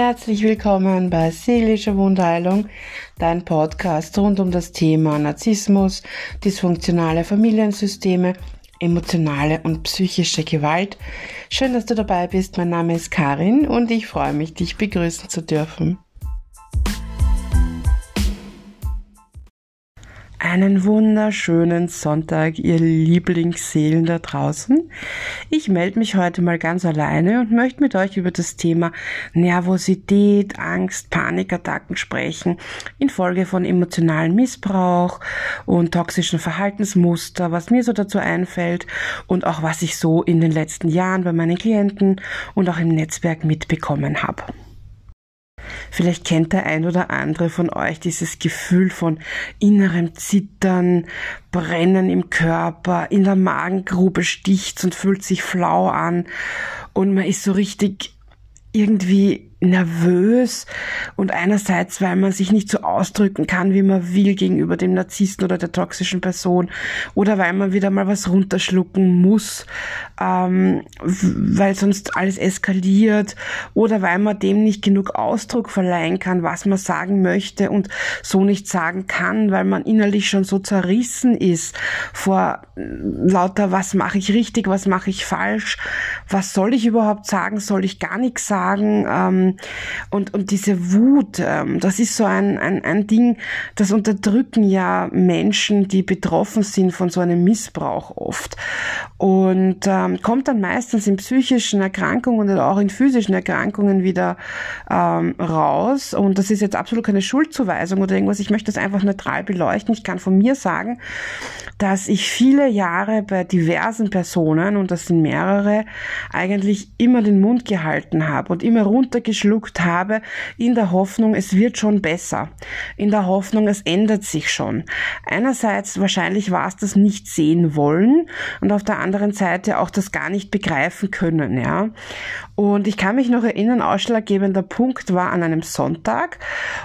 Herzlich willkommen bei Seelische Wundheilung, dein Podcast rund um das Thema Narzissmus, dysfunktionale Familiensysteme, emotionale und psychische Gewalt. Schön, dass du dabei bist. Mein Name ist Karin und ich freue mich, dich begrüßen zu dürfen. Einen wunderschönen Sonntag, ihr Lieblingsseelen da draußen. Ich melde mich heute mal ganz alleine und möchte mit euch über das Thema Nervosität, Angst, Panikattacken sprechen, infolge von emotionalem Missbrauch und toxischen Verhaltensmuster, was mir so dazu einfällt und auch was ich so in den letzten Jahren bei meinen Klienten und auch im Netzwerk mitbekommen habe. Vielleicht kennt der ein oder andere von euch dieses Gefühl von innerem Zittern, Brennen im Körper, in der Magengrube sticht's und fühlt sich flau an. Und man ist so richtig irgendwie nervös und einerseits, weil man sich nicht so ausdrücken kann, wie man will gegenüber dem Narzissten oder der toxischen Person oder weil man wieder mal was runterschlucken muss, ähm, weil sonst alles eskaliert oder weil man dem nicht genug Ausdruck verleihen kann, was man sagen möchte und so nicht sagen kann, weil man innerlich schon so zerrissen ist vor äh, lauter, was mache ich richtig, was mache ich falsch, was soll ich überhaupt sagen, soll ich gar nichts sagen, ähm, und, und diese Wut, ähm, das ist so ein, ein, ein Ding, das unterdrücken ja Menschen, die betroffen sind von so einem Missbrauch oft. Und ähm, kommt dann meistens in psychischen Erkrankungen oder auch in physischen Erkrankungen wieder ähm, raus. Und das ist jetzt absolut keine Schuldzuweisung oder irgendwas. Ich möchte das einfach neutral beleuchten. Ich kann von mir sagen, dass ich viele Jahre bei diversen Personen, und das sind mehrere, eigentlich immer den Mund gehalten habe und immer runtergeschrieben geschluckt habe, in der Hoffnung, es wird schon besser, in der Hoffnung, es ändert sich schon. Einerseits wahrscheinlich war es das nicht sehen wollen und auf der anderen Seite auch das gar nicht begreifen können, ja. Und ich kann mich noch erinnern, ausschlaggebender Punkt war an einem Sonntag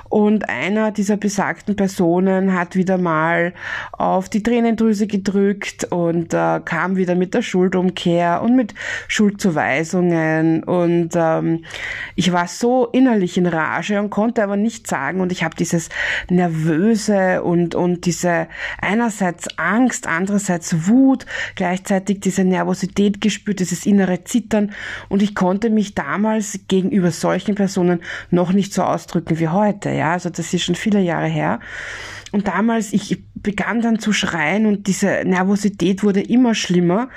und einer dieser besagten Personen hat wieder mal auf die Tränendrüse gedrückt und äh, kam wieder mit der Schuldumkehr und mit Schuldzuweisungen und ähm, ich war so innerlich in Rage und konnte aber nicht sagen und ich habe dieses nervöse und und diese einerseits Angst, andererseits Wut, gleichzeitig diese Nervosität gespürt, dieses innere Zittern und ich konnte konnte mich damals gegenüber solchen Personen noch nicht so ausdrücken wie heute. Ja, also das ist schon viele Jahre her. Und damals, ich begann dann zu schreien und diese Nervosität wurde immer schlimmer.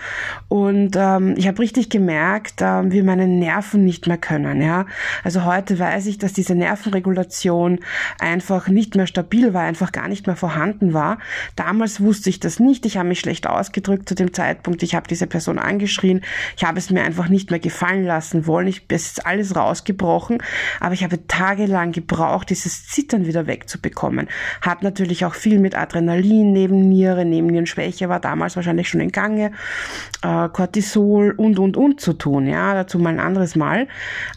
Und ähm, ich habe richtig gemerkt, ähm, wie meine Nerven nicht mehr können. Ja, also heute weiß ich, dass diese Nervenregulation einfach nicht mehr stabil war, einfach gar nicht mehr vorhanden war. Damals wusste ich das nicht. Ich habe mich schlecht ausgedrückt zu dem Zeitpunkt. Ich habe diese Person angeschrien. Ich habe es mir einfach nicht mehr gefallen lassen wollen. Ich es ist alles rausgebrochen, aber ich habe tagelang gebraucht, dieses Zittern wieder wegzubekommen. Hat natürlich natürlich auch viel mit Adrenalin, Nebenniere, Nebennierenschwäche war damals wahrscheinlich schon in Gange, äh, Cortisol und, und, und zu tun, ja, dazu mal ein anderes Mal.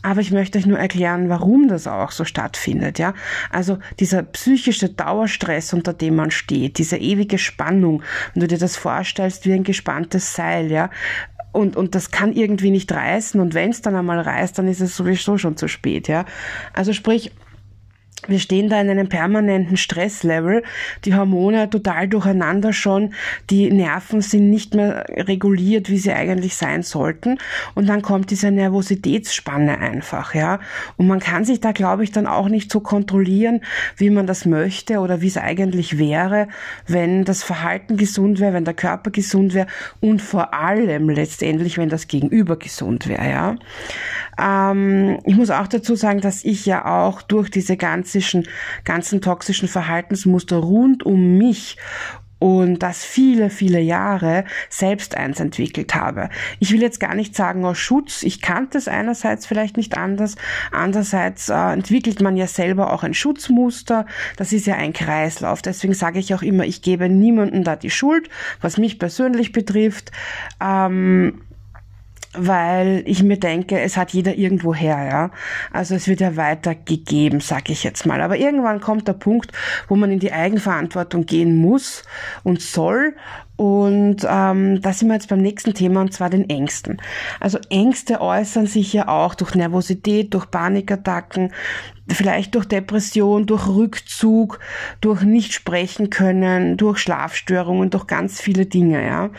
Aber ich möchte euch nur erklären, warum das auch so stattfindet, ja. Also dieser psychische Dauerstress, unter dem man steht, diese ewige Spannung, wenn du dir das vorstellst wie ein gespanntes Seil, ja, und, und das kann irgendwie nicht reißen und wenn es dann einmal reißt, dann ist es sowieso schon zu spät, ja. Also sprich, wir stehen da in einem permanenten Stresslevel, die Hormone total durcheinander schon, die Nerven sind nicht mehr reguliert, wie sie eigentlich sein sollten und dann kommt diese Nervositätsspanne einfach, ja. Und man kann sich da, glaube ich, dann auch nicht so kontrollieren, wie man das möchte oder wie es eigentlich wäre, wenn das Verhalten gesund wäre, wenn der Körper gesund wäre und vor allem letztendlich, wenn das Gegenüber gesund wäre, ja. Ähm, ich muss auch dazu sagen, dass ich ja auch durch diese ganzen, ganzen toxischen Verhaltensmuster rund um mich und das viele, viele Jahre selbst eins entwickelt habe. Ich will jetzt gar nicht sagen aus Schutz. Ich kannte es einerseits vielleicht nicht anders. Andererseits äh, entwickelt man ja selber auch ein Schutzmuster. Das ist ja ein Kreislauf. Deswegen sage ich auch immer, ich gebe niemandem da die Schuld, was mich persönlich betrifft. Ähm, weil ich mir denke, es hat jeder irgendwo her, ja. Also es wird ja weitergegeben, sag ich jetzt mal. Aber irgendwann kommt der Punkt, wo man in die Eigenverantwortung gehen muss und soll Und ähm, da sind wir jetzt beim nächsten Thema und zwar den Ängsten. Also Ängste äußern sich ja auch durch Nervosität, durch Panikattacken, vielleicht durch Depression, durch Rückzug, durch nicht sprechen können, durch Schlafstörungen, durch ganz viele Dinge, ja.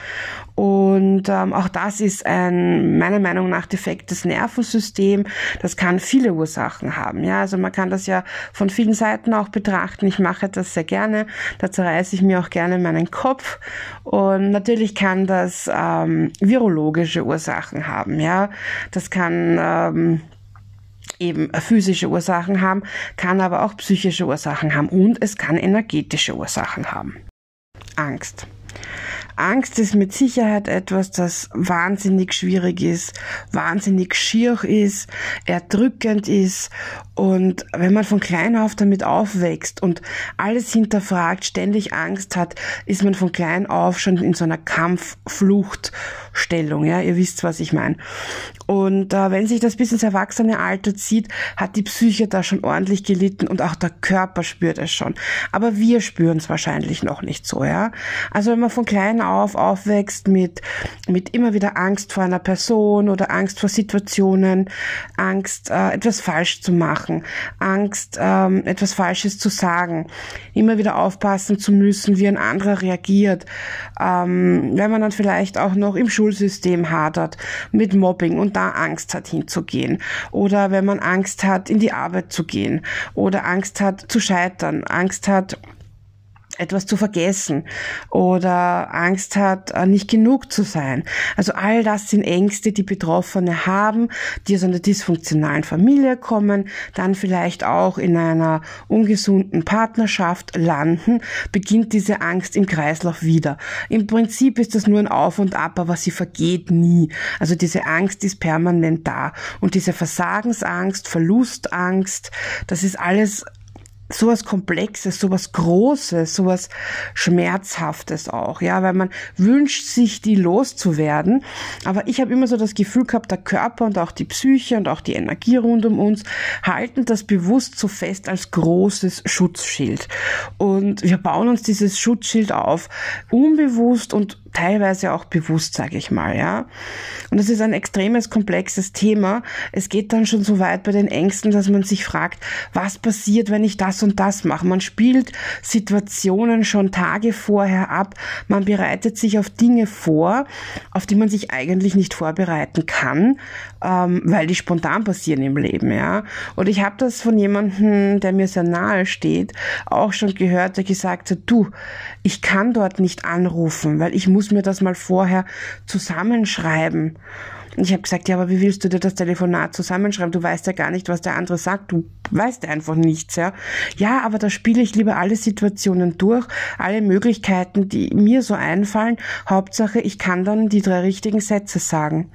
Und ähm, auch das ist ein meiner Meinung nach defektes Nervensystem. Das kann viele Ursachen haben, ja. Also man kann das ja von vielen Seiten auch betrachten. Ich mache das sehr gerne. Da zerreiße ich mir auch gerne meinen Kopf. Und natürlich kann das ähm, virologische Ursachen haben, ja. Das kann ähm, eben physische Ursachen haben, kann aber auch psychische Ursachen haben und es kann energetische Ursachen haben. Angst. Angst ist mit Sicherheit etwas, das wahnsinnig schwierig ist, wahnsinnig schier ist, erdrückend ist. Und wenn man von klein auf damit aufwächst und alles hinterfragt, ständig Angst hat, ist man von klein auf schon in so einer Kampffluchtstellung. Ja, ihr wisst, was ich meine. Und äh, wenn sich das bis ins Erwachsene zieht, hat die Psyche da schon ordentlich gelitten und auch der Körper spürt es schon. Aber wir spüren es wahrscheinlich noch nicht so, ja. Also wenn man von klein auf aufwächst mit, mit immer wieder Angst vor einer Person oder Angst vor Situationen, Angst, äh, etwas falsch zu machen, Angst, ähm, etwas Falsches zu sagen, immer wieder aufpassen zu müssen, wie ein anderer reagiert, ähm, wenn man dann vielleicht auch noch im Schulsystem hadert mit Mobbing und da Angst hat hinzugehen. Oder wenn man Angst hat in die Arbeit zu gehen. Oder Angst hat zu scheitern, Angst hat etwas zu vergessen oder Angst hat, äh, nicht genug zu sein. Also all das sind Ängste, die Betroffene haben, die aus einer dysfunktionalen Familie kommen, dann vielleicht auch in einer ungesunden Partnerschaft landen, beginnt diese Angst im Kreislauf wieder. Im Prinzip ist das nur ein Auf und Ab, aber sie vergeht nie. Also diese Angst ist permanent da. Und diese Versagensangst, Verlustangst, das ist alles sowas Komplexes, sowas Großes, sowas Schmerzhaftes auch, ja, weil man wünscht sich, die loszuwerden. Aber ich habe immer so das Gefühl gehabt, der Körper und auch die Psyche und auch die Energie rund um uns halten das bewusst so fest als großes Schutzschild. Und wir bauen uns dieses Schutzschild auf, unbewusst und teilweise auch bewusst, sage ich mal, ja. Und das ist ein extremes, komplexes Thema. Es geht dann schon so weit bei den Ängsten, dass man sich fragt, was passiert, wenn ich das und das mache. Man spielt Situationen schon Tage vorher ab. Man bereitet sich auf Dinge vor, auf die man sich eigentlich nicht vorbereiten kann, ähm, weil die spontan passieren im Leben, ja. Und ich habe das von jemandem, der mir sehr nahe steht, auch schon gehört, der gesagt hat, du, ich kann dort nicht anrufen, weil ich muss muss mir das mal vorher zusammenschreiben. Und ich habe gesagt, ja, aber wie willst du dir das Telefonat zusammenschreiben? Du weißt ja gar nicht, was der andere sagt. Du weißt einfach nichts, ja. Ja, aber da spiele ich lieber alle Situationen durch, alle Möglichkeiten, die mir so einfallen. Hauptsache, ich kann dann die drei richtigen Sätze sagen.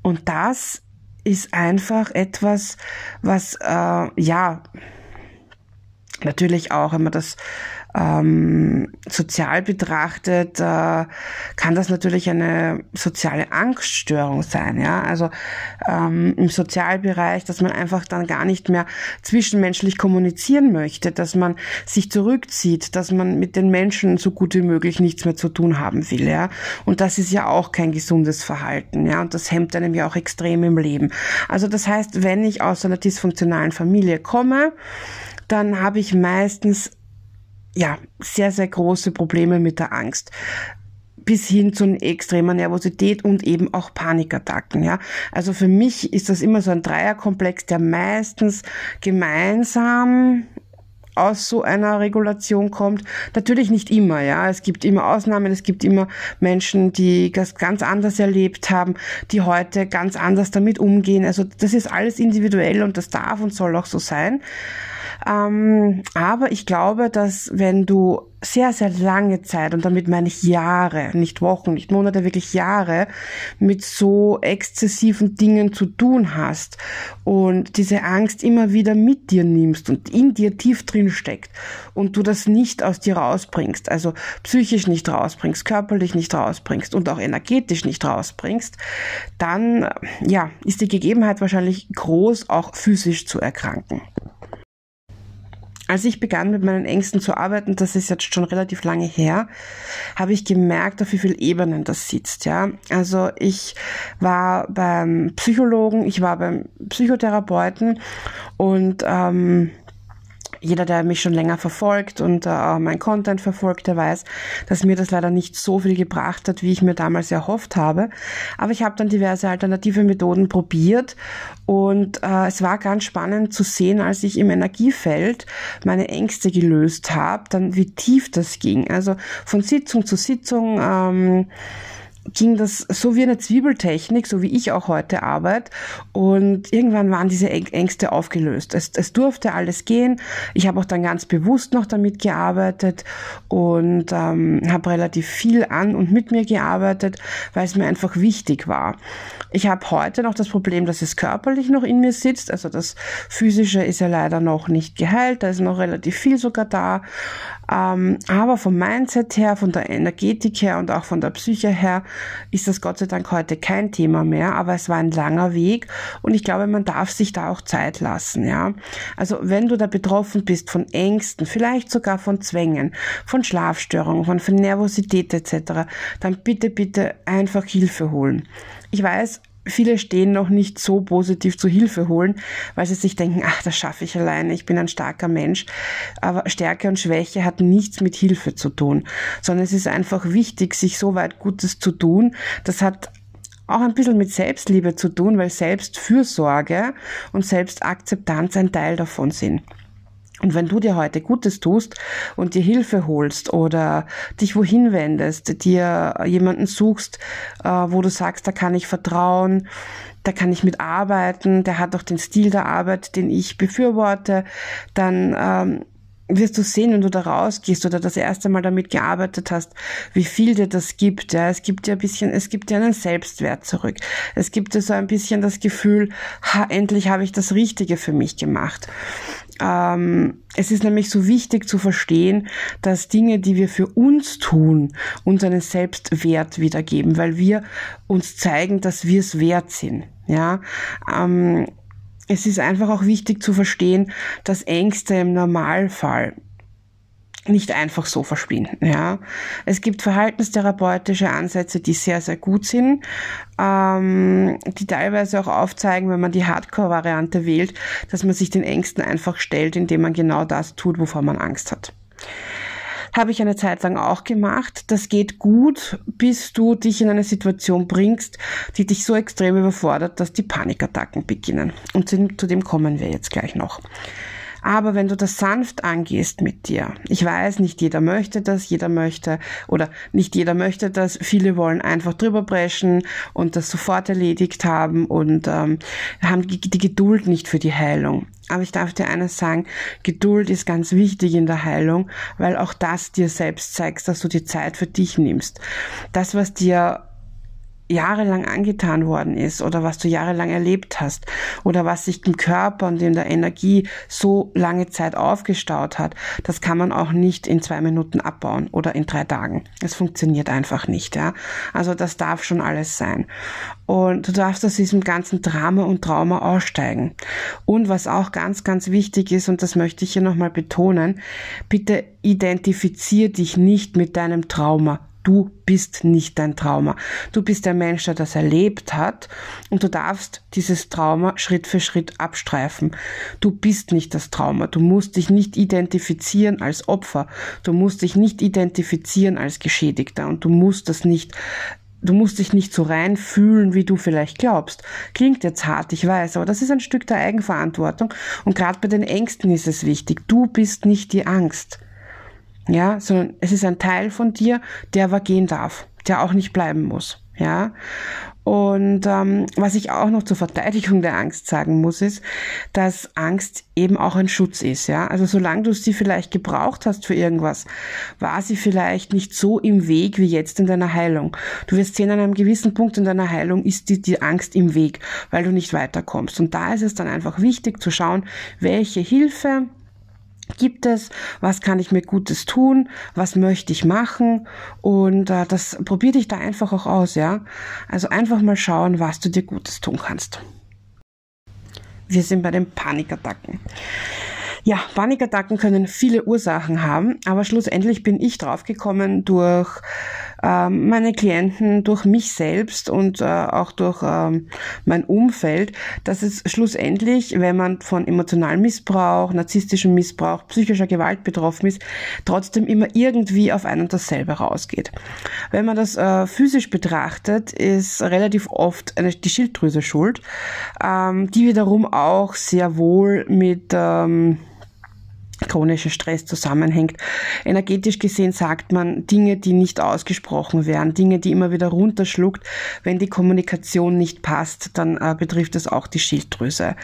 Und das ist einfach etwas, was, äh, ja, natürlich auch, wenn man das ähm, sozial betrachtet, äh, kann das natürlich eine soziale Angststörung sein. Ja, also ähm, im Sozialbereich, dass man einfach dann gar nicht mehr zwischenmenschlich kommunizieren möchte, dass man sich zurückzieht, dass man mit den Menschen so gut wie möglich nichts mehr zu tun haben will. Ja, und das ist ja auch kein gesundes Verhalten. Ja, und das hemmt einem ja auch extrem im Leben. Also das heißt, wenn ich aus einer dysfunktionalen Familie komme, dann habe ich meistens ja, sehr, sehr große Probleme mit der Angst bis hin zu extremer Nervosität und eben auch Panikattacken, ja. Also für mich ist das immer so ein Dreierkomplex, der meistens gemeinsam aus so einer Regulation kommt. Natürlich nicht immer, ja. Es gibt immer Ausnahmen, es gibt immer Menschen, die das ganz anders erlebt haben, die heute ganz anders damit umgehen. Also das ist alles individuell und das darf und soll auch so sein. Ähm, aber ich glaube, dass wenn du sehr, sehr lange Zeit, und damit meine ich Jahre, nicht Wochen, nicht Monate, wirklich Jahre, mit so exzessiven Dingen zu tun hast und diese Angst immer wieder mit dir nimmst und in dir tief drin steckt und du das nicht aus dir rausbringst, also psychisch nicht rausbringst, körperlich nicht rausbringst und auch energetisch nicht rausbringst, dann, ja, ist die Gegebenheit wahrscheinlich groß, auch physisch zu erkranken. Als ich begann mit meinen Ängsten zu arbeiten, das ist jetzt schon relativ lange her, habe ich gemerkt, auf wie vielen Ebenen das sitzt, ja. Also ich war beim Psychologen, ich war beim Psychotherapeuten und ähm, jeder, der mich schon länger verfolgt und äh, mein Content verfolgt, der weiß, dass mir das leider nicht so viel gebracht hat, wie ich mir damals erhofft habe. Aber ich habe dann diverse alternative Methoden probiert und äh, es war ganz spannend zu sehen, als ich im Energiefeld meine Ängste gelöst habe, dann wie tief das ging. Also von Sitzung zu Sitzung. Ähm, ging das so wie eine Zwiebeltechnik, so wie ich auch heute arbeite. Und irgendwann waren diese Ängste aufgelöst. Es, es durfte alles gehen. Ich habe auch dann ganz bewusst noch damit gearbeitet und ähm, habe relativ viel an und mit mir gearbeitet, weil es mir einfach wichtig war. Ich habe heute noch das Problem, dass es körperlich noch in mir sitzt. Also das Physische ist ja leider noch nicht geheilt. Da ist noch relativ viel sogar da. Ähm, aber vom Mindset her, von der Energetik her und auch von der Psyche her ist das Gott sei Dank heute kein Thema mehr. Aber es war ein langer Weg und ich glaube, man darf sich da auch Zeit lassen. Ja, also wenn du da betroffen bist von Ängsten, vielleicht sogar von Zwängen, von Schlafstörungen, von, von Nervosität etc., dann bitte, bitte einfach Hilfe holen. Ich weiß, viele stehen noch nicht so positiv zu Hilfe holen, weil sie sich denken, ach, das schaffe ich alleine, ich bin ein starker Mensch. Aber Stärke und Schwäche hat nichts mit Hilfe zu tun, sondern es ist einfach wichtig, sich so weit Gutes zu tun. Das hat auch ein bisschen mit Selbstliebe zu tun, weil Selbstfürsorge und Selbstakzeptanz ein Teil davon sind. Und wenn du dir heute Gutes tust und dir Hilfe holst oder dich wohin wendest, dir jemanden suchst, äh, wo du sagst, da kann ich vertrauen, da kann ich mitarbeiten, der hat auch den Stil der Arbeit, den ich befürworte, dann ähm, wirst du sehen, wenn du da rausgehst oder das erste Mal damit gearbeitet hast, wie viel dir das gibt. Ja, es gibt dir ein bisschen, es gibt dir einen Selbstwert zurück. Es gibt dir so ein bisschen das Gefühl, ha, endlich habe ich das Richtige für mich gemacht. Ähm, es ist nämlich so wichtig zu verstehen, dass Dinge, die wir für uns tun, uns einen Selbstwert wiedergeben, weil wir uns zeigen, dass wir es wert sind. Ja, ähm, es ist einfach auch wichtig zu verstehen, dass Ängste im Normalfall nicht einfach so verschwinden. Ja, es gibt verhaltenstherapeutische Ansätze, die sehr sehr gut sind, ähm, die teilweise auch aufzeigen, wenn man die Hardcore-Variante wählt, dass man sich den Ängsten einfach stellt, indem man genau das tut, wovor man Angst hat. Habe ich eine Zeit lang auch gemacht. Das geht gut, bis du dich in eine Situation bringst, die dich so extrem überfordert, dass die Panikattacken beginnen. Und zu dem kommen wir jetzt gleich noch. Aber wenn du das sanft angehst mit dir, ich weiß, nicht jeder möchte das, jeder möchte oder nicht jeder möchte das, viele wollen einfach drüber brechen und das sofort erledigt haben und ähm, haben die, Geduld nicht für die Heilung. Aber ich darf dir eines sagen, Geduld ist ganz wichtig in der Heilung, weil auch das dir selbst zeigst, dass du die Zeit für dich nimmst. Das, was dir jahrelang angetan worden ist oder was du jahrelang erlebt hast oder was sich im Körper und in der Energie so lange Zeit aufgestaut hat, das kann man auch nicht in zwei Minuten abbauen oder in drei Tagen. Es funktioniert einfach nicht, ja. Also das darf schon alles sein. Und du darfst aus diesem ganzen Drama und Trauma aussteigen. Und was auch ganz, ganz wichtig ist, und das möchte ich hier nochmal betonen, bitte identifizier dich nicht mit deinem Trauma Du bist nicht dein Trauma. Du bist der Mensch, der das erlebt hat und du darfst dieses Trauma Schritt für Schritt abstreifen. Du bist nicht das Trauma. Du musst dich nicht identifizieren als Opfer. Du musst dich nicht identifizieren als Geschädigter und du musst das nicht Du musst dich nicht so rein fühlen, wie du vielleicht glaubst. Klingt jetzt hart, ich weiß, aber das ist ein Stück der Eigenverantwortung. Und gerade bei den Ängsten ist es wichtig. Du bist nicht die Angst ja, sondern es ist ein Teil von dir, der aber gehen darf, der auch nicht bleiben muss, ja. Und ähm, was ich auch noch zur Verteidigung der Angst sagen muss, ist, dass Angst eben auch ein Schutz ist, ja. Also solange du sie vielleicht gebraucht hast für irgendwas, war sie vielleicht nicht so im Weg wie jetzt in deiner Heilung. Du wirst sehen, an einem gewissen Punkt in deiner Heilung ist die, die Angst im Weg, weil du nicht weiterkommst. Und da ist es dann einfach wichtig zu schauen, welche Hilfe gibt es, was kann ich mir Gutes tun, was möchte ich machen und äh, das probier dich da einfach auch aus, ja. Also einfach mal schauen, was du dir Gutes tun kannst. Wir sind bei den Panikattacken. Ja, Panikattacken können viele Ursachen haben, aber schlussendlich bin ich draufgekommen durch meine Klienten, durch mich selbst und äh, auch durch ähm, mein Umfeld, dass es schlussendlich, wenn man von emotionalem Missbrauch, narzisstischem Missbrauch, psychischer Gewalt betroffen ist, trotzdem immer irgendwie auf ein und dasselbe rausgeht. Wenn man das äh, physisch betrachtet, ist relativ oft eine, die Schilddrüse schuld, ähm, die wiederum auch sehr wohl mit ähm, chronischer Stress zusammenhängt. Energetisch gesehen sagt man Dinge, die nicht ausgesprochen werden, Dinge, die immer wieder runterschluckt. Wenn die Kommunikation nicht passt, dann äh, betrifft es auch die Schilddrüse.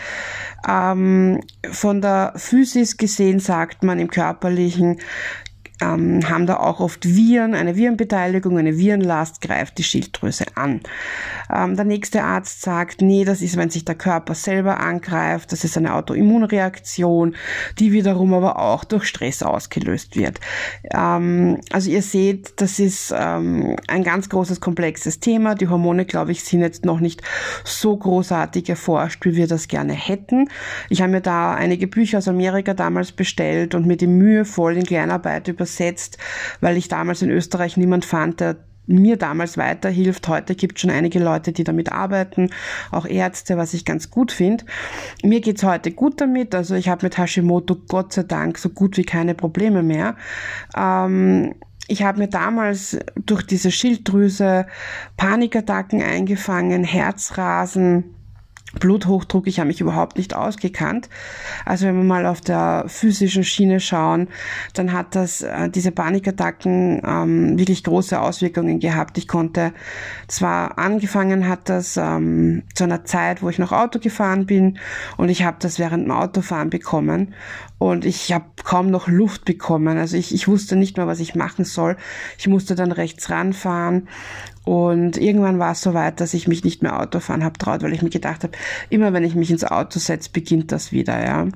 Ähm, von der Physis gesehen sagt man im körperlichen, ähm, haben da auch oft Viren, eine Virenbeteiligung, eine Virenlast greift die Schilddrüse an. Ähm, der nächste Arzt sagt, nee, das ist, wenn sich der Körper selber angreift, das ist eine Autoimmunreaktion, die wiederum aber auch durch Stress ausgelöst wird. Ähm, also ihr seht, das ist ähm, ein ganz großes, komplexes Thema. Die Hormone, glaube ich, sind jetzt noch nicht so großartig erforscht, wie wir das gerne hätten. Ich habe mir da einige Bücher aus Amerika damals bestellt und mir die mühevoll in Kleinarbeit übersetzt, weil ich damals in Österreich niemand fand, der mir damals weiterhilft. Heute gibt es schon einige Leute, die damit arbeiten, auch Ärzte, was ich ganz gut finde. Mir geht's heute gut damit. Also ich habe mit Hashimoto Gott sei Dank so gut wie keine Probleme mehr. Ähm, ich habe mir damals durch diese Schilddrüse Panikattacken eingefangen, Herzrasen, Bluthochdruck, ich habe mich überhaupt nicht ausgekannt. Also wenn wir mal auf der physischen Schiene schauen, dann hat das äh, diese Panikattacken ähm, wirklich große Auswirkungen gehabt. Ich konnte zwar angefangen hat das ähm, zu einer Zeit, wo ich noch Auto gefahren bin und ich habe das während dem Autofahren bekommen und ich habe kaum noch Luft bekommen. Also ich, ich wusste nicht mehr, was ich machen soll. Ich musste dann rechts ranfahren und irgendwann war es so weit, dass ich mich nicht mehr Autofahren habe traut, weil ich mir gedacht habe, immer wenn ich mich ins Auto setze, beginnt das wieder, ja.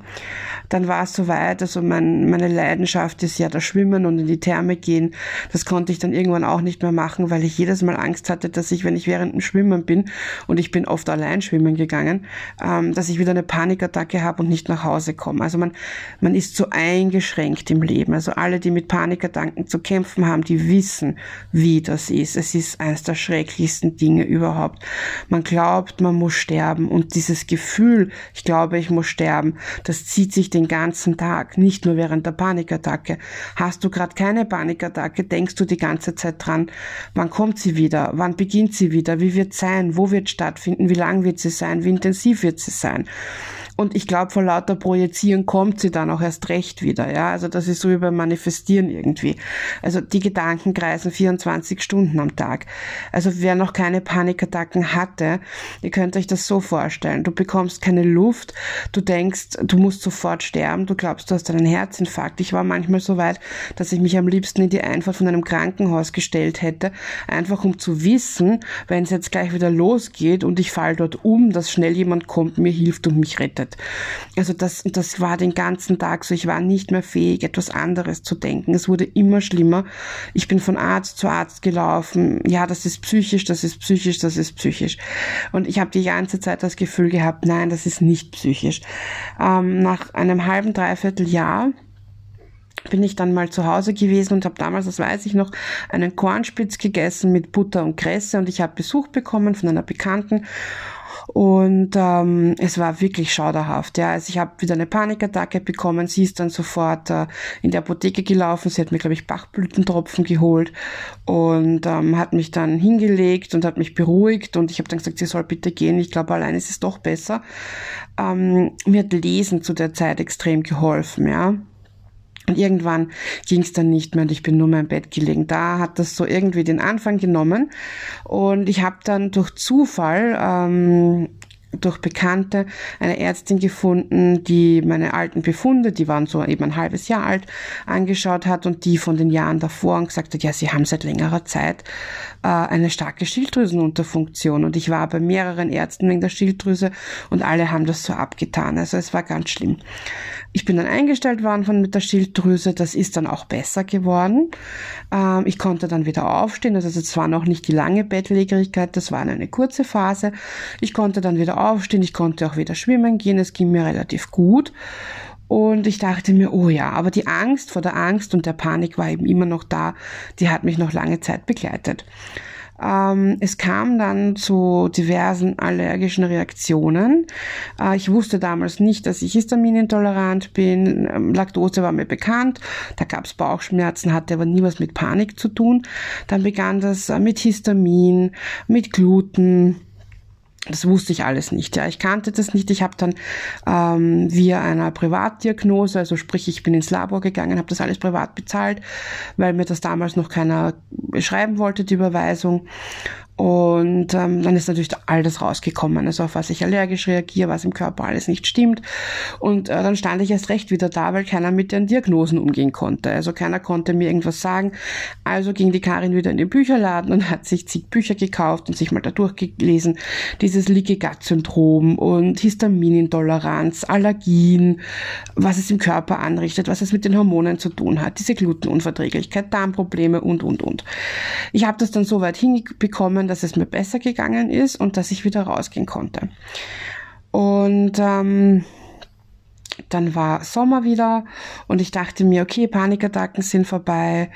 Dann war es so weit, also mein, meine Leidenschaft ist ja das Schwimmen und in die Therme gehen. Das konnte ich dann irgendwann auch nicht mehr machen, weil ich jedes Mal Angst hatte, dass ich, wenn ich während dem Schwimmen bin, und ich bin oft allein schwimmen gegangen, ähm, dass ich wieder eine Panikattacke habe und nicht nach Hause komme. Also man, man ist so eingeschränkt im Leben. Also alle, die mit Panikattacken zu kämpfen haben, die wissen, wie das ist. Es ist ein eines der schrecklichsten Dinge überhaupt. Man glaubt, man muss sterben und dieses Gefühl, ich glaube, ich muss sterben, das zieht sich den ganzen Tag, nicht nur während der Panikattacke. Hast du gerade keine Panikattacke, denkst du die ganze Zeit dran, wann kommt sie wieder, wann beginnt sie wieder, wie wird sein, wo wird stattfinden, wie lang wird sie sein, wie intensiv wird sie sein. Und ich glaube, vor lauter Projizieren kommt sie dann auch erst recht wieder. Ja, also das ist so wie beim Manifestieren irgendwie. Also die Gedanken kreisen 24 Stunden am Tag. Also wer noch keine Panikattacken hatte, ihr könnt euch das so vorstellen. Du bekommst keine Luft, du denkst, du musst sofort sterben, du glaubst, du hast einen Herzinfarkt. Ich war manchmal so weit, dass ich mich am liebsten in die Einfahrt von einem Krankenhaus gestellt hätte, einfach um zu wissen, wenn es jetzt gleich wieder losgeht und ich fall dort um, dass schnell jemand kommt, mir hilft und mich rettet geredet. Also das, das war den ganzen Tag so. Ich war nicht mehr fähig, etwas anderes zu denken. Es wurde immer schlimmer. Ich bin von Arzt zu Arzt gelaufen. Ja, das ist psychisch, das ist psychisch, das ist psychisch. Und ich habe die ganze Zeit das Gefühl gehabt, nein, das ist nicht psychisch. Ähm, nach einem halben, dreiviertel Jahr bin ich dann mal zu Hause gewesen und habe damals, das weiß ich noch, einen Kornspitz gegessen mit Butter und Kresse und ich habe Besuch bekommen von einer Bekannten und ähm, es war wirklich schauderhaft. Ja, also ich habe wieder eine Panikattacke bekommen. Sie ist dann sofort äh, in die Apotheke gelaufen. Sie hat mir, glaube ich, Bachblütentropfen geholt und ähm, hat mich dann hingelegt und hat mich beruhigt. Und ich habe dann gesagt, sie soll bitte gehen. Ich glaube, allein ist es doch besser. Ähm, mir hat Lesen zu der Zeit extrem geholfen. Ja. Und irgendwann ging es dann nicht mehr und ich bin nur mehr im Bett gelegen. Da hat das so irgendwie den Anfang genommen und ich habe dann durch Zufall ähm, durch Bekannte eine Ärztin gefunden, die meine alten Befunde, die waren so eben ein halbes Jahr alt, angeschaut hat und die von den Jahren davor und gesagt hat, ja, sie haben seit längerer Zeit äh, eine starke Schilddrüsenunterfunktion und ich war bei mehreren Ärzten wegen der Schilddrüse und alle haben das so abgetan. Also es war ganz schlimm. Ich bin dann eingestellt worden von mit der Schilddrüse. Das ist dann auch besser geworden. Ähm, ich konnte dann wieder aufstehen. Also es war noch nicht die lange Bettlägerigkeit, das war eine kurze Phase. Ich konnte dann wieder aufstehen. Ich konnte auch wieder schwimmen gehen. Es ging mir relativ gut. Und ich dachte mir, oh ja, aber die Angst vor der Angst und der Panik war eben immer noch da. Die hat mich noch lange Zeit begleitet. Ähm, es kam dann zu diversen allergischen Reaktionen. Äh, ich wusste damals nicht, dass ich histaminintolerant bin. Ähm, Laktose war mir bekannt. Da gab es Bauchschmerzen, hatte aber nie was mit Panik zu tun. Dann begann das äh, mit Histamin, mit Gluten das wusste ich alles nicht. Ja, ich kannte das nicht. Ich habe dann ähm, via einer Privatdiagnose, also sprich, ich bin ins Labor gegangen, habe das alles privat bezahlt, weil mir das damals noch keiner schreiben wollte, die Überweisung. Und ähm, dann ist natürlich all das rausgekommen, also auf was ich allergisch reagiere, was im Körper alles nicht stimmt. Und äh, dann stand ich erst recht wieder da, weil keiner mit den Diagnosen umgehen konnte. Also keiner konnte mir irgendwas sagen. Also ging die Karin wieder in den Bücherladen und hat sich zig Bücher gekauft und sich mal da durchgelesen. Dieses Leaky Gut Syndrom und Histaminintoleranz, Allergien, was es im Körper anrichtet, was es mit den Hormonen zu tun hat, diese Glutenunverträglichkeit, Darmprobleme und, und, und. Ich habe das dann so weit hinbekommen, dass es mir besser gegangen ist und dass ich wieder rausgehen konnte. Und ähm, dann war Sommer wieder und ich dachte mir, okay, Panikattacken sind vorbei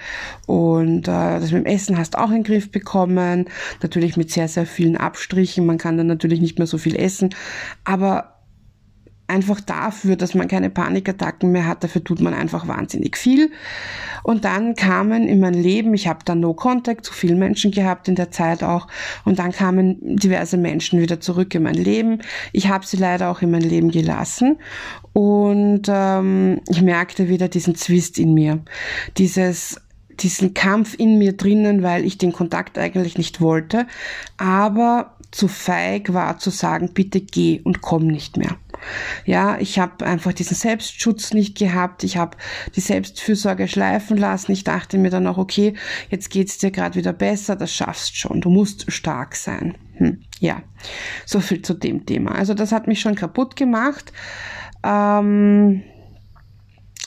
und äh, das mit dem Essen hast auch in den Griff bekommen. Natürlich mit sehr, sehr vielen Abstrichen. Man kann dann natürlich nicht mehr so viel essen, aber einfach dafür, dass man keine Panikattacken mehr hat, dafür tut man einfach wahnsinnig viel. Und dann kamen in mein Leben, ich habe dann No Contact zu vielen Menschen gehabt in der Zeit auch, und dann kamen diverse Menschen wieder zurück in mein Leben. Ich habe sie leider auch in mein Leben gelassen und ähm, ich merkte wieder diesen Zwist in mir, dieses diesen Kampf in mir drinnen, weil ich den Kontakt eigentlich nicht wollte, aber zu feig war zu sagen, bitte geh und komm nicht mehr. Ja, ich habe einfach diesen Selbstschutz nicht gehabt. Ich habe die Selbstfürsorge schleifen lassen. Ich dachte mir dann auch, okay, jetzt geht's dir gerade wieder besser, das schaffst schon. Du musst stark sein. Hm, ja, so viel zu dem Thema. Also das hat mich schon kaputt gemacht. Ähm,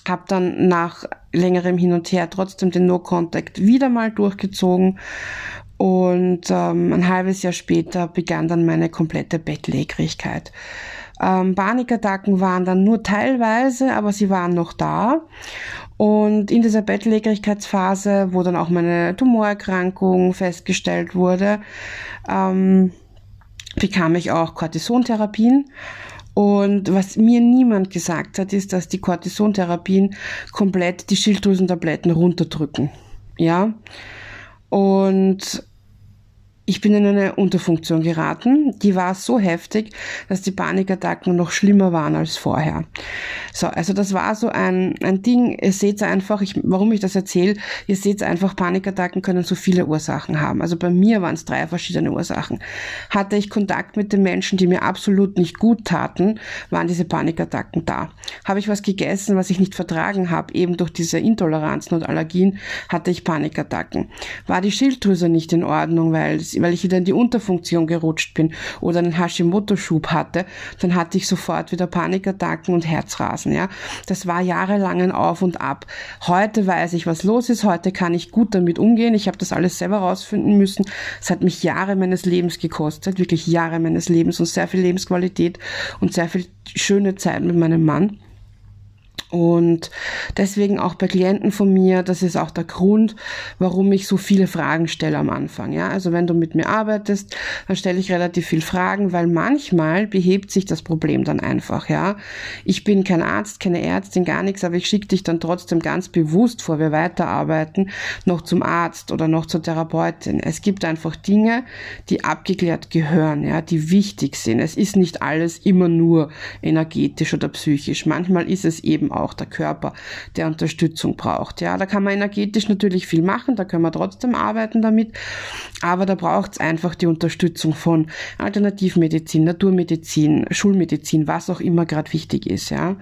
habe dann nach längerem Hin und Her trotzdem den No Contact wieder mal durchgezogen und ähm, ein halbes Jahr später begann dann meine komplette Bettlägerigkeit. Ähm, Panikattacken waren dann nur teilweise, aber sie waren noch da. Und in dieser Bettlägerigkeitsphase, wo dann auch meine Tumorerkrankung festgestellt wurde, ähm, bekam ich auch Cortisontherapien. Und was mir niemand gesagt hat, ist, dass die Cortisontherapien komplett die Schilddrüsentabletten runterdrücken. Ja. Und ich bin in eine Unterfunktion geraten. Die war so heftig, dass die Panikattacken noch schlimmer waren als vorher. So, also das war so ein, ein Ding. Ihr seht einfach, ich, warum ich das erzähle, ihr seht einfach, Panikattacken können so viele Ursachen haben. Also bei mir waren es drei verschiedene Ursachen. Hatte ich Kontakt mit den Menschen, die mir absolut nicht gut taten, waren diese Panikattacken da. Habe ich was gegessen, was ich nicht vertragen habe, eben durch diese Intoleranzen und Allergien, hatte ich Panikattacken. War die Schilddrüse nicht in Ordnung, weil weil ich wieder in die Unterfunktion gerutscht bin oder einen Hashimoto-Schub hatte, dann hatte ich sofort wieder Panikattacken und Herzrasen, ja. Das war jahrelang ein Auf und Ab. Heute weiß ich, was los ist. Heute kann ich gut damit umgehen. Ich habe das alles selber rausfinden müssen. Es hat mich Jahre meines Lebens gekostet, wirklich Jahre meines Lebens und sehr viel Lebensqualität und sehr viel schöne Zeit mit meinem Mann. Und deswegen auch bei Klienten von mir, das ist auch der Grund, warum ich so viele Fragen stelle am Anfang. Ja, also wenn du mit mir arbeitest, dann stelle ich relativ viel Fragen, weil manchmal behebt sich das Problem dann einfach. Ja, ich bin kein Arzt, keine Ärztin, gar nichts, aber ich schicke dich dann trotzdem ganz bewusst, vor wir weiterarbeiten, noch zum Arzt oder noch zur Therapeutin. Es gibt einfach Dinge, die abgeklärt gehören, ja, die wichtig sind. Es ist nicht alles immer nur energetisch oder psychisch. Manchmal ist es eben auch der Körper, der Unterstützung braucht. Ja, da kann man energetisch natürlich viel machen, da können wir trotzdem arbeiten damit, aber da braucht es einfach die Unterstützung von Alternativmedizin, Naturmedizin, Schulmedizin, was auch immer gerade wichtig ist. Ja,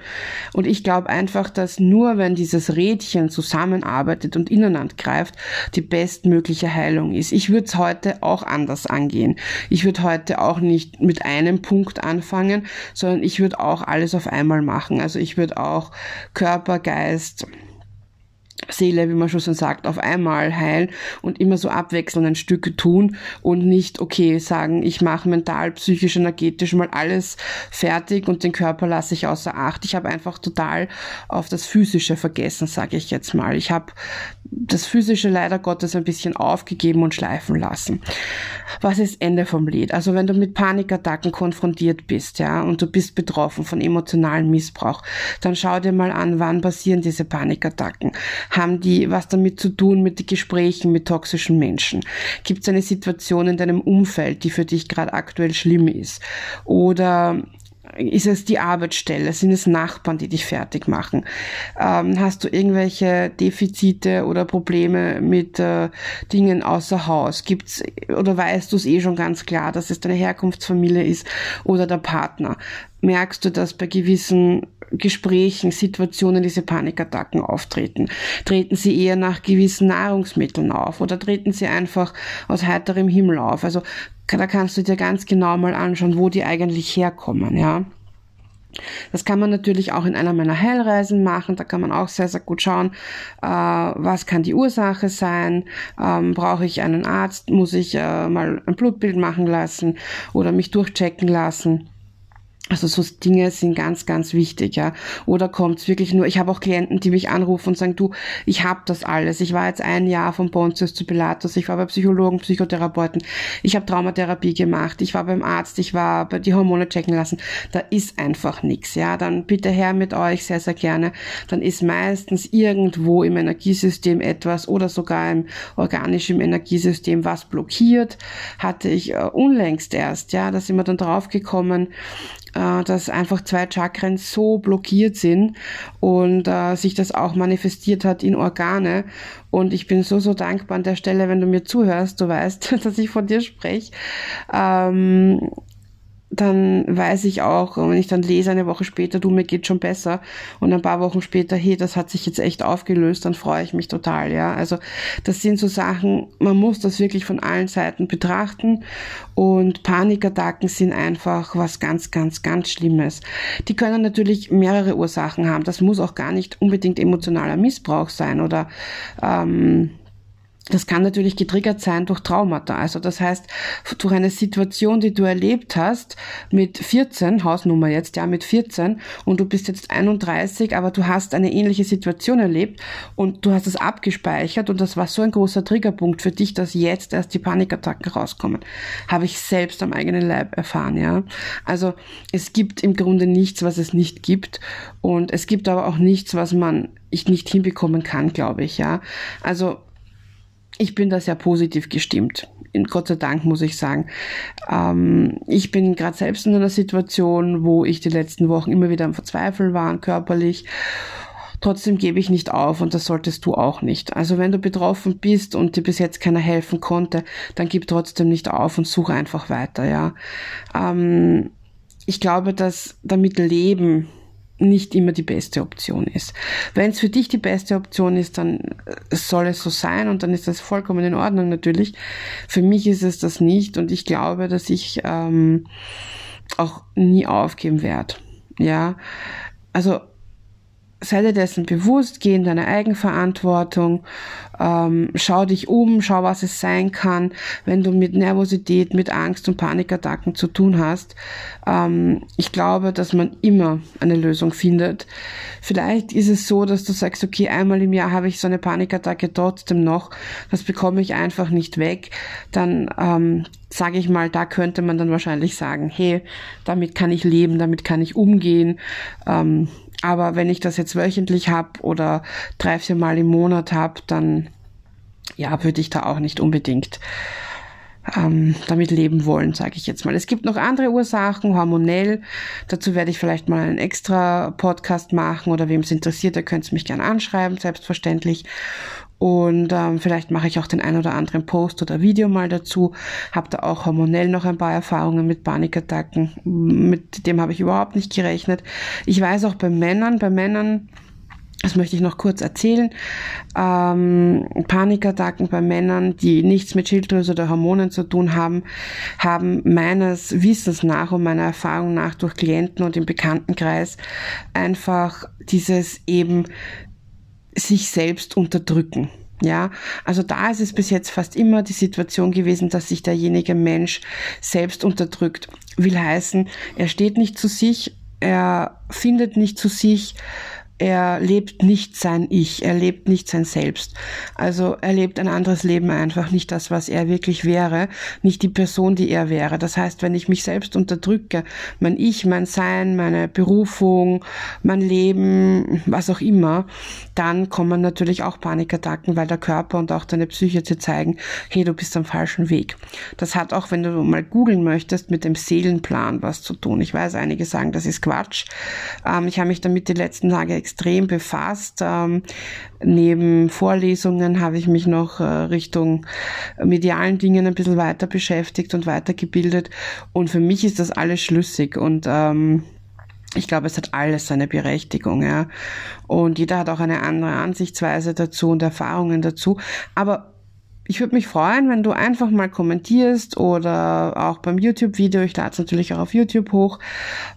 und ich glaube einfach, dass nur wenn dieses Rädchen zusammenarbeitet und ineinander greift, die bestmögliche Heilung ist. Ich würde es heute auch anders angehen. Ich würde heute auch nicht mit einem Punkt anfangen, sondern ich würde auch alles auf einmal machen. Also ich würde auch Körper, Geist, Seele, wie man schon so sagt, auf einmal heilen und immer so abwechselnd Stücke tun und nicht, okay, sagen, ich mache mental, psychisch, energetisch mal alles fertig und den Körper lasse ich außer Acht. Ich habe einfach total auf das Physische vergessen, sage ich jetzt mal. Ich habe das Physische leider Gottes ein bisschen aufgegeben und schleifen lassen. Was ist Ende vom Lied? Also wenn du mit Panikattacken konfrontiert bist, ja, und du bist betroffen von emotionalem Missbrauch, dann schau dir mal an, wann passieren diese Panikattacken haben die was damit zu tun mit den Gesprächen mit toxischen Menschen? Gibt es eine Situation in deinem Umfeld, die für dich gerade aktuell schlimm ist? Oder ist es die Arbeitsstelle? Sind es Nachbarn, die dich fertig machen? Ähm, hast du irgendwelche Defizite oder Probleme mit äh, Dingen außer Haus? Gibt's oder weißt du es eh schon ganz klar, dass es deine Herkunftsfamilie ist oder der Partner? Merkst du, dass bei gewissen Gesprächen, Situationen diese Panikattacken auftreten? Treten sie eher nach gewissen Nahrungsmitteln auf oder treten sie einfach aus heiterem Himmel auf? Also da kannst du dir ganz genau mal anschauen, wo die eigentlich herkommen, ja. Das kann man natürlich auch in einer meiner Heilreisen machen. Da kann man auch sehr, sehr gut schauen, äh, was kann die Ursache sein. Ähm, Brauche ich einen Arzt? Muss ich äh, mal ein Blutbild machen lassen oder mich durchchecken lassen? Also so Dinge sind ganz, ganz wichtig, ja. Oder kommt es wirklich nur, ich habe auch Klienten, die mich anrufen und sagen, du, ich habe das alles. Ich war jetzt ein Jahr von Pontius zu Pilatus, ich war bei Psychologen, Psychotherapeuten, ich habe Traumatherapie gemacht, ich war beim Arzt, ich war bei die Hormone checken lassen. Da ist einfach nichts, ja. Dann bitte her mit euch, sehr, sehr gerne. Dann ist meistens irgendwo im Energiesystem etwas oder sogar im organischen Energiesystem was blockiert. Hatte ich äh, unlängst erst, ja. Da sind wir dann draufgekommen, äh, dass einfach zwei Chakren so blockiert sind und äh, sich das auch manifestiert hat in Organe. Und ich bin so, so dankbar an der Stelle, wenn du mir zuhörst, du weißt, dass ich von dir spreche. Ähm, dann weiß ich auch, wenn ich dann lese eine Woche später, du, mir geht schon besser und ein paar Wochen später, hey, das hat sich jetzt echt aufgelöst, dann freue ich mich total, ja. Also das sind so Sachen, man muss das wirklich von allen Seiten betrachten und Panikattacken sind einfach was ganz, ganz, ganz Schlimmes. Die können natürlich mehrere Ursachen haben. Das muss auch gar nicht unbedingt emotionaler Missbrauch sein oder ähm, das kann natürlich getriggert sein durch Traumata. Also das heißt, durch eine Situation, die du erlebt hast mit 14, Hausnummer jetzt, ja, mit 14 und du bist jetzt 31, aber du hast eine ähnliche Situation erlebt und du hast es abgespeichert und das war so ein großer Triggerpunkt für dich, dass jetzt erst die Panikattacken rauskommen. Habe ich selbst am eigenen Leib erfahren, ja. Also es gibt im Grunde nichts, was es nicht gibt und es gibt aber auch nichts, was man ich nicht hinbekommen kann, glaube ich, ja. Also ich bin da sehr positiv gestimmt. Gott sei Dank muss ich sagen. Ähm, ich bin gerade selbst in einer Situation, wo ich die letzten Wochen immer wieder am Verzweifeln war, körperlich. Trotzdem gebe ich nicht auf und das solltest du auch nicht. Also wenn du betroffen bist und dir bis jetzt keiner helfen konnte, dann gib trotzdem nicht auf und suche einfach weiter, ja. Ähm, ich glaube, dass damit Leben nicht immer die beste Option ist. Wenn es für dich die beste Option ist, dann äh, soll es so sein und dann ist das vollkommen in Ordnung natürlich. Für mich ist es das nicht und ich glaube, dass ich ähm, auch nie aufgeben werde. Ja, also sei dir dessen bewusst, geh in deine Eigenverantwortung, ähm, schau dich um, schau, was es sein kann, wenn du mit Nervosität, mit Angst und Panikattacken zu tun hast. Ähm, ich glaube, dass man immer eine Lösung findet. Vielleicht ist es so, dass du sagst, okay, einmal im Jahr habe ich so eine Panikattacke trotzdem noch, das bekomme ich einfach nicht weg. Dann ähm, sage ich mal, da könnte man dann wahrscheinlich sagen, hey, damit kann ich leben, damit kann ich umgehen. Ähm, aber wenn ich das jetzt wöchentlich habe oder drei, vier Mal im Monat habe, dann ja, würde ich da auch nicht unbedingt ähm, damit leben wollen, sage ich jetzt mal. Es gibt noch andere Ursachen, hormonell. Dazu werde ich vielleicht mal einen extra Podcast machen oder wem es interessiert, ihr könnt es mich gerne anschreiben, selbstverständlich. Und ähm, vielleicht mache ich auch den ein oder anderen Post oder Video mal dazu. Habe da auch hormonell noch ein paar Erfahrungen mit Panikattacken. Mit dem habe ich überhaupt nicht gerechnet. Ich weiß auch bei Männern, bei Männern, das möchte ich noch kurz erzählen, ähm, Panikattacken bei Männern, die nichts mit Schilddrüse oder Hormonen zu tun haben, haben meines Wissens nach und meiner Erfahrung nach durch Klienten und im Bekanntenkreis einfach dieses eben sich selbst unterdrücken. Ja, also da ist es bis jetzt fast immer die Situation gewesen, dass sich derjenige Mensch selbst unterdrückt. Will heißen, er steht nicht zu sich, er findet nicht zu sich, er lebt nicht sein Ich, er lebt nicht sein Selbst. Also er lebt ein anderes Leben einfach, nicht das, was er wirklich wäre, nicht die Person, die er wäre. Das heißt, wenn ich mich selbst unterdrücke, mein Ich, mein Sein, meine Berufung, mein Leben, was auch immer, dann kommen natürlich auch Panikattacken, weil der Körper und auch deine Psyche zu zeigen, hey, du bist am falschen Weg. Das hat auch, wenn du mal googeln möchtest, mit dem Seelenplan was zu tun. Ich weiß, einige sagen, das ist Quatsch. Ähm, ich habe mich damit die letzten Tage extrem befasst. Ähm, neben Vorlesungen habe ich mich noch äh, Richtung medialen Dingen ein bisschen weiter beschäftigt und weitergebildet. Und für mich ist das alles schlüssig und ähm, ich glaube, es hat alles seine Berechtigung, ja. Und jeder hat auch eine andere Ansichtsweise dazu und Erfahrungen dazu. Aber ich würde mich freuen, wenn du einfach mal kommentierst oder auch beim YouTube-Video, ich lade es natürlich auch auf YouTube hoch,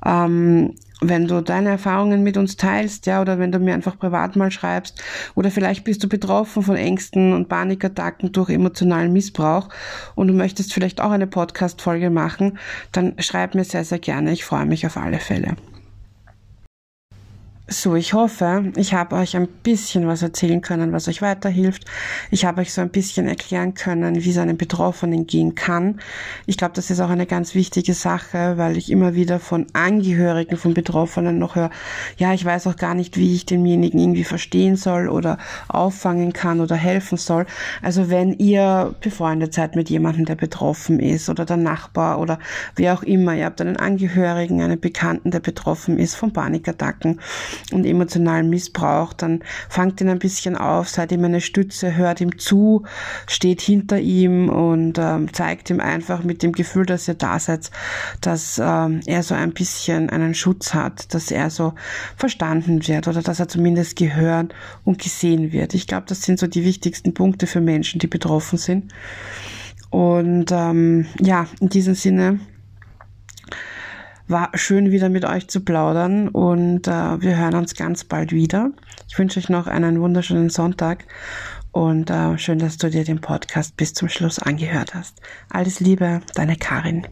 ähm, wenn du deine Erfahrungen mit uns teilst, ja, oder wenn du mir einfach privat mal schreibst, oder vielleicht bist du betroffen von Ängsten und Panikattacken durch emotionalen Missbrauch und du möchtest vielleicht auch eine Podcast-Folge machen, dann schreib mir sehr, sehr gerne. Ich freue mich auf alle Fälle. So, ich hoffe, ich habe euch ein bisschen was erzählen können, was euch weiterhilft. Ich habe euch so ein bisschen erklären können, wie es einem Betroffenen gehen kann. Ich glaube, das ist auch eine ganz wichtige Sache, weil ich immer wieder von Angehörigen von Betroffenen noch höre, ja, ich weiß auch gar nicht, wie ich denjenigen irgendwie verstehen soll oder auffangen kann oder helfen soll. Also wenn ihr befreundet seid mit jemandem, der betroffen ist oder der Nachbar oder wer auch immer, ihr habt einen Angehörigen, einen Bekannten, der betroffen ist von Panikattacken, und emotionalen Missbrauch, dann fangt ihn ein bisschen auf, seid ihm eine Stütze, hört ihm zu, steht hinter ihm und ähm, zeigt ihm einfach mit dem Gefühl, dass ihr da seid, dass ähm, er so ein bisschen einen Schutz hat, dass er so verstanden wird oder dass er zumindest gehört und gesehen wird. Ich glaube, das sind so die wichtigsten Punkte für Menschen, die betroffen sind. Und ähm, ja, in diesem Sinne war schön wieder mit euch zu plaudern und äh, wir hören uns ganz bald wieder. Ich wünsche euch noch einen wunderschönen Sonntag und äh, schön, dass du dir den Podcast bis zum Schluss angehört hast. Alles Liebe, deine Karin.